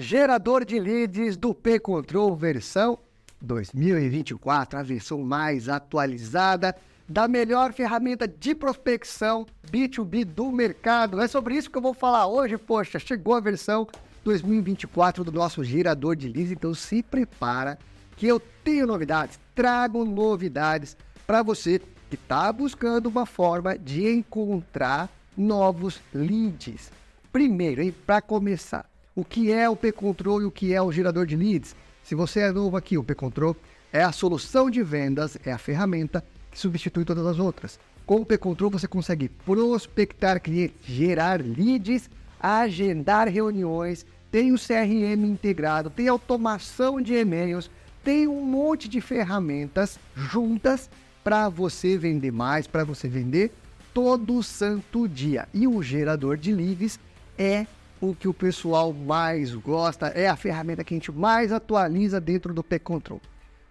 Gerador de leads do P-Control versão 2024, a versão mais atualizada da melhor ferramenta de prospecção B2B do mercado. É sobre isso que eu vou falar hoje. Poxa, chegou a versão 2024 do nosso gerador de leads, então se prepara que eu tenho novidades, trago novidades para você que está buscando uma forma de encontrar novos leads. Primeiro, para começar, o que é o P-Control e o que é o gerador de leads. Se você é novo aqui, o P-Control é a solução de vendas, é a ferramenta que substitui todas as outras. Com o P-Control você consegue prospectar clientes, gerar leads, agendar reuniões, tem o CRM integrado, tem automação de e-mails, tem um monte de ferramentas juntas para você vender mais, para você vender todo santo dia. E o gerador de leads é o que o pessoal mais gosta, é a ferramenta que a gente mais atualiza dentro do P-Control.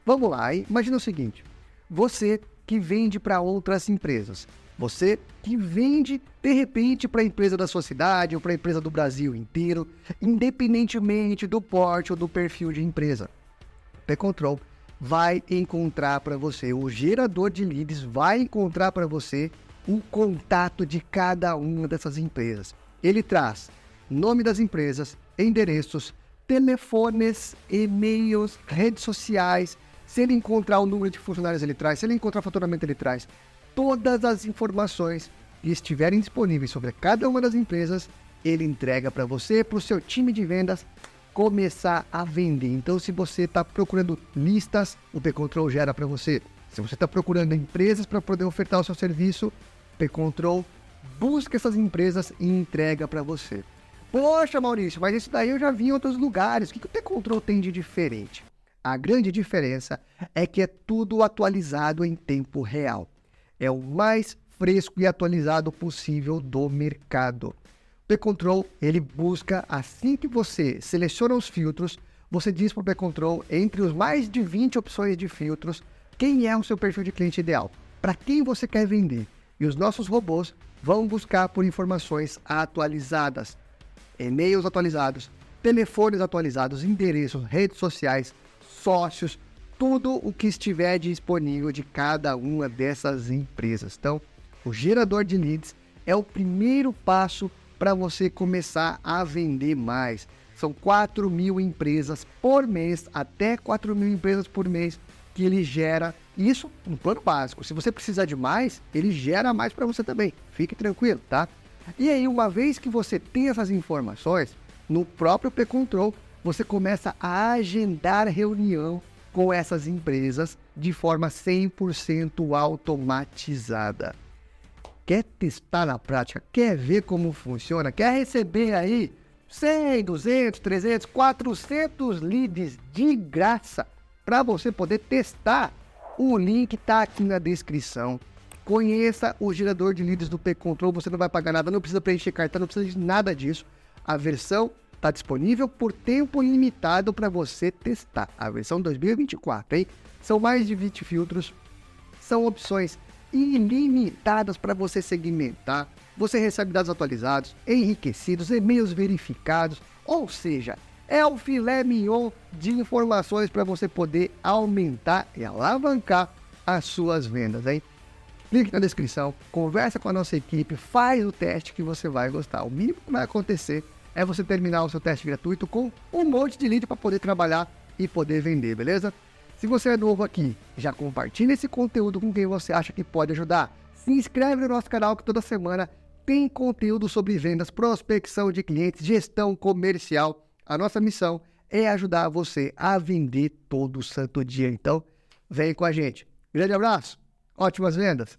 Vamos lá, imagina o seguinte: você que vende para outras empresas, você que vende de repente para a empresa da sua cidade ou para a empresa do Brasil inteiro, independentemente do porte ou do perfil de empresa. P-Control vai encontrar para você, o gerador de leads vai encontrar para você o contato de cada uma dessas empresas. Ele traz nome das empresas, endereços, telefones, e-mails, redes sociais. Se ele encontrar o número de funcionários, ele traz. Se ele encontrar faturamento, ele traz. Todas as informações que estiverem disponíveis sobre cada uma das empresas, ele entrega para você, para o seu time de vendas começar a vender. Então, se você está procurando listas, o P-Control gera para você. Se você está procurando empresas para poder ofertar o seu serviço, P-Control busca essas empresas e entrega para você. Poxa, Maurício, mas isso daí eu já vi em outros lugares. O que, que o T-Control tem de diferente? A grande diferença é que é tudo atualizado em tempo real. É o mais fresco e atualizado possível do mercado. O P-Control, ele busca, assim que você seleciona os filtros, você diz para o P-Control, entre os mais de 20 opções de filtros, quem é o seu perfil de cliente ideal, para quem você quer vender. E os nossos robôs vão buscar por informações atualizadas e-mails atualizados, telefones atualizados, endereços, redes sociais, sócios, tudo o que estiver disponível de cada uma dessas empresas. Então, o gerador de leads é o primeiro passo para você começar a vender mais. São 4 mil empresas por mês, até 4 mil empresas por mês que ele gera. Isso no plano básico. Se você precisar de mais, ele gera mais para você também. Fique tranquilo, tá? E aí, uma vez que você tem essas informações, no próprio P-Control, você começa a agendar reunião com essas empresas de forma 100% automatizada. Quer testar na prática? Quer ver como funciona? Quer receber aí 100, 200, 300, 400 leads de graça para você poder testar? O link está aqui na descrição. Conheça o gerador de leads do P-Control, você não vai pagar nada, não precisa preencher cartão, não precisa de nada disso. A versão está disponível por tempo limitado para você testar. A versão 2024, hein? São mais de 20 filtros, são opções ilimitadas para você segmentar. Você recebe dados atualizados, enriquecidos, e-mails verificados, ou seja, é o filé mignon de informações para você poder aumentar e alavancar as suas vendas, hein? Clique na descrição, conversa com a nossa equipe, faz o teste que você vai gostar. O mínimo que vai acontecer é você terminar o seu teste gratuito com um monte de lead para poder trabalhar e poder vender, beleza? Se você é novo aqui, já compartilha esse conteúdo com quem você acha que pode ajudar. Se inscreve no nosso canal que toda semana tem conteúdo sobre vendas, prospecção de clientes, gestão comercial. A nossa missão é ajudar você a vender todo santo dia. Então, vem com a gente. Grande abraço! Ótimas vendas!